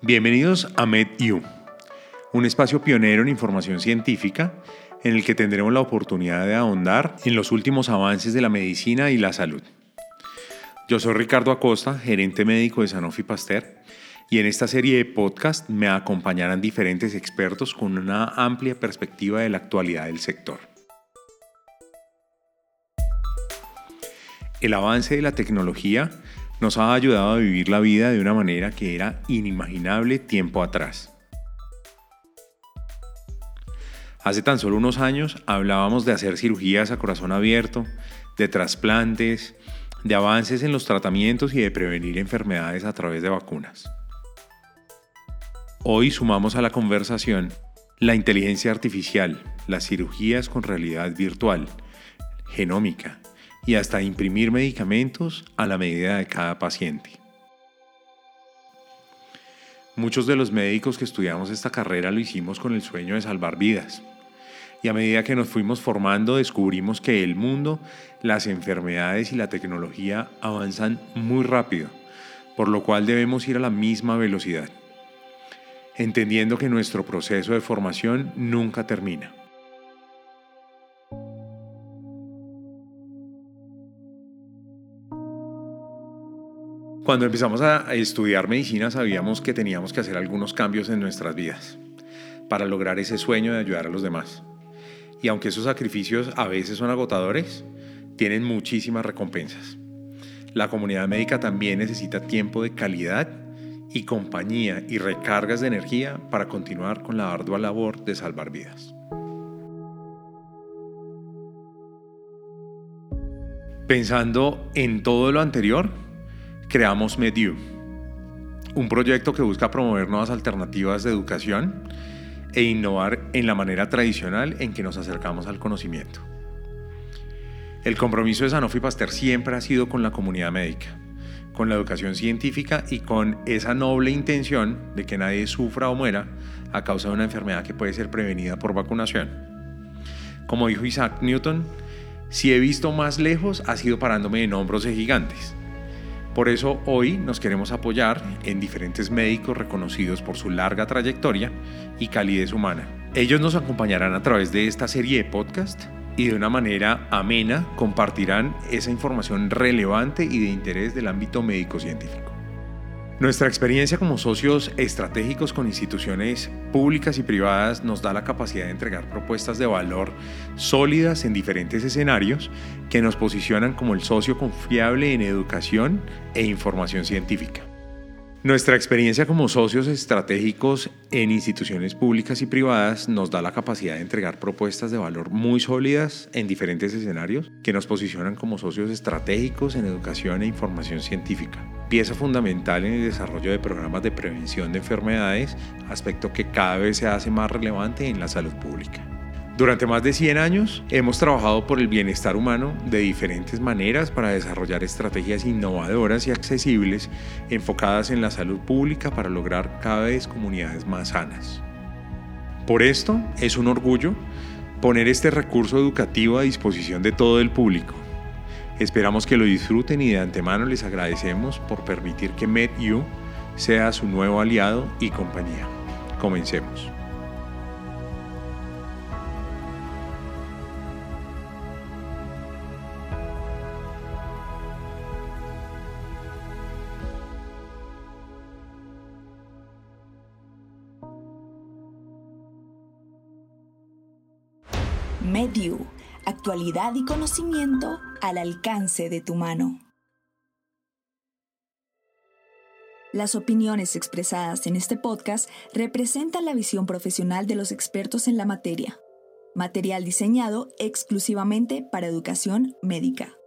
Bienvenidos a MedU, un espacio pionero en información científica en el que tendremos la oportunidad de ahondar en los últimos avances de la medicina y la salud. Yo soy Ricardo Acosta, gerente médico de Sanofi Pasteur, y en esta serie de podcast me acompañarán diferentes expertos con una amplia perspectiva de la actualidad del sector. El avance de la tecnología nos ha ayudado a vivir la vida de una manera que era inimaginable tiempo atrás. Hace tan solo unos años hablábamos de hacer cirugías a corazón abierto, de trasplantes, de avances en los tratamientos y de prevenir enfermedades a través de vacunas. Hoy sumamos a la conversación la inteligencia artificial, las cirugías con realidad virtual, genómica, y hasta imprimir medicamentos a la medida de cada paciente. Muchos de los médicos que estudiamos esta carrera lo hicimos con el sueño de salvar vidas. Y a medida que nos fuimos formando descubrimos que el mundo, las enfermedades y la tecnología avanzan muy rápido, por lo cual debemos ir a la misma velocidad, entendiendo que nuestro proceso de formación nunca termina. Cuando empezamos a estudiar medicina sabíamos que teníamos que hacer algunos cambios en nuestras vidas para lograr ese sueño de ayudar a los demás. Y aunque esos sacrificios a veces son agotadores, tienen muchísimas recompensas. La comunidad médica también necesita tiempo de calidad y compañía y recargas de energía para continuar con la ardua labor de salvar vidas. Pensando en todo lo anterior, creamos Medu, un proyecto que busca promover nuevas alternativas de educación e innovar en la manera tradicional en que nos acercamos al conocimiento. El compromiso de Sanofi Pasteur siempre ha sido con la comunidad médica, con la educación científica y con esa noble intención de que nadie sufra o muera a causa de una enfermedad que puede ser prevenida por vacunación. Como dijo Isaac Newton, si he visto más lejos ha sido parándome en hombros de gigantes. Por eso hoy nos queremos apoyar en diferentes médicos reconocidos por su larga trayectoria y calidez humana. Ellos nos acompañarán a través de esta serie de podcast y de una manera amena compartirán esa información relevante y de interés del ámbito médico-científico. Nuestra experiencia como socios estratégicos con instituciones públicas y privadas nos da la capacidad de entregar propuestas de valor sólidas en diferentes escenarios que nos posicionan como el socio confiable en educación e información científica. Nuestra experiencia como socios estratégicos en instituciones públicas y privadas nos da la capacidad de entregar propuestas de valor muy sólidas en diferentes escenarios que nos posicionan como socios estratégicos en educación e información científica. Pieza fundamental en el desarrollo de programas de prevención de enfermedades, aspecto que cada vez se hace más relevante en la salud pública. Durante más de 100 años hemos trabajado por el bienestar humano de diferentes maneras para desarrollar estrategias innovadoras y accesibles enfocadas en la salud pública para lograr cada vez comunidades más sanas. Por esto es un orgullo poner este recurso educativo a disposición de todo el público. Esperamos que lo disfruten y de antemano les agradecemos por permitir que MedU sea su nuevo aliado y compañía. Comencemos. Mediu, actualidad y conocimiento al alcance de tu mano. Las opiniones expresadas en este podcast representan la visión profesional de los expertos en la materia. Material diseñado exclusivamente para educación médica.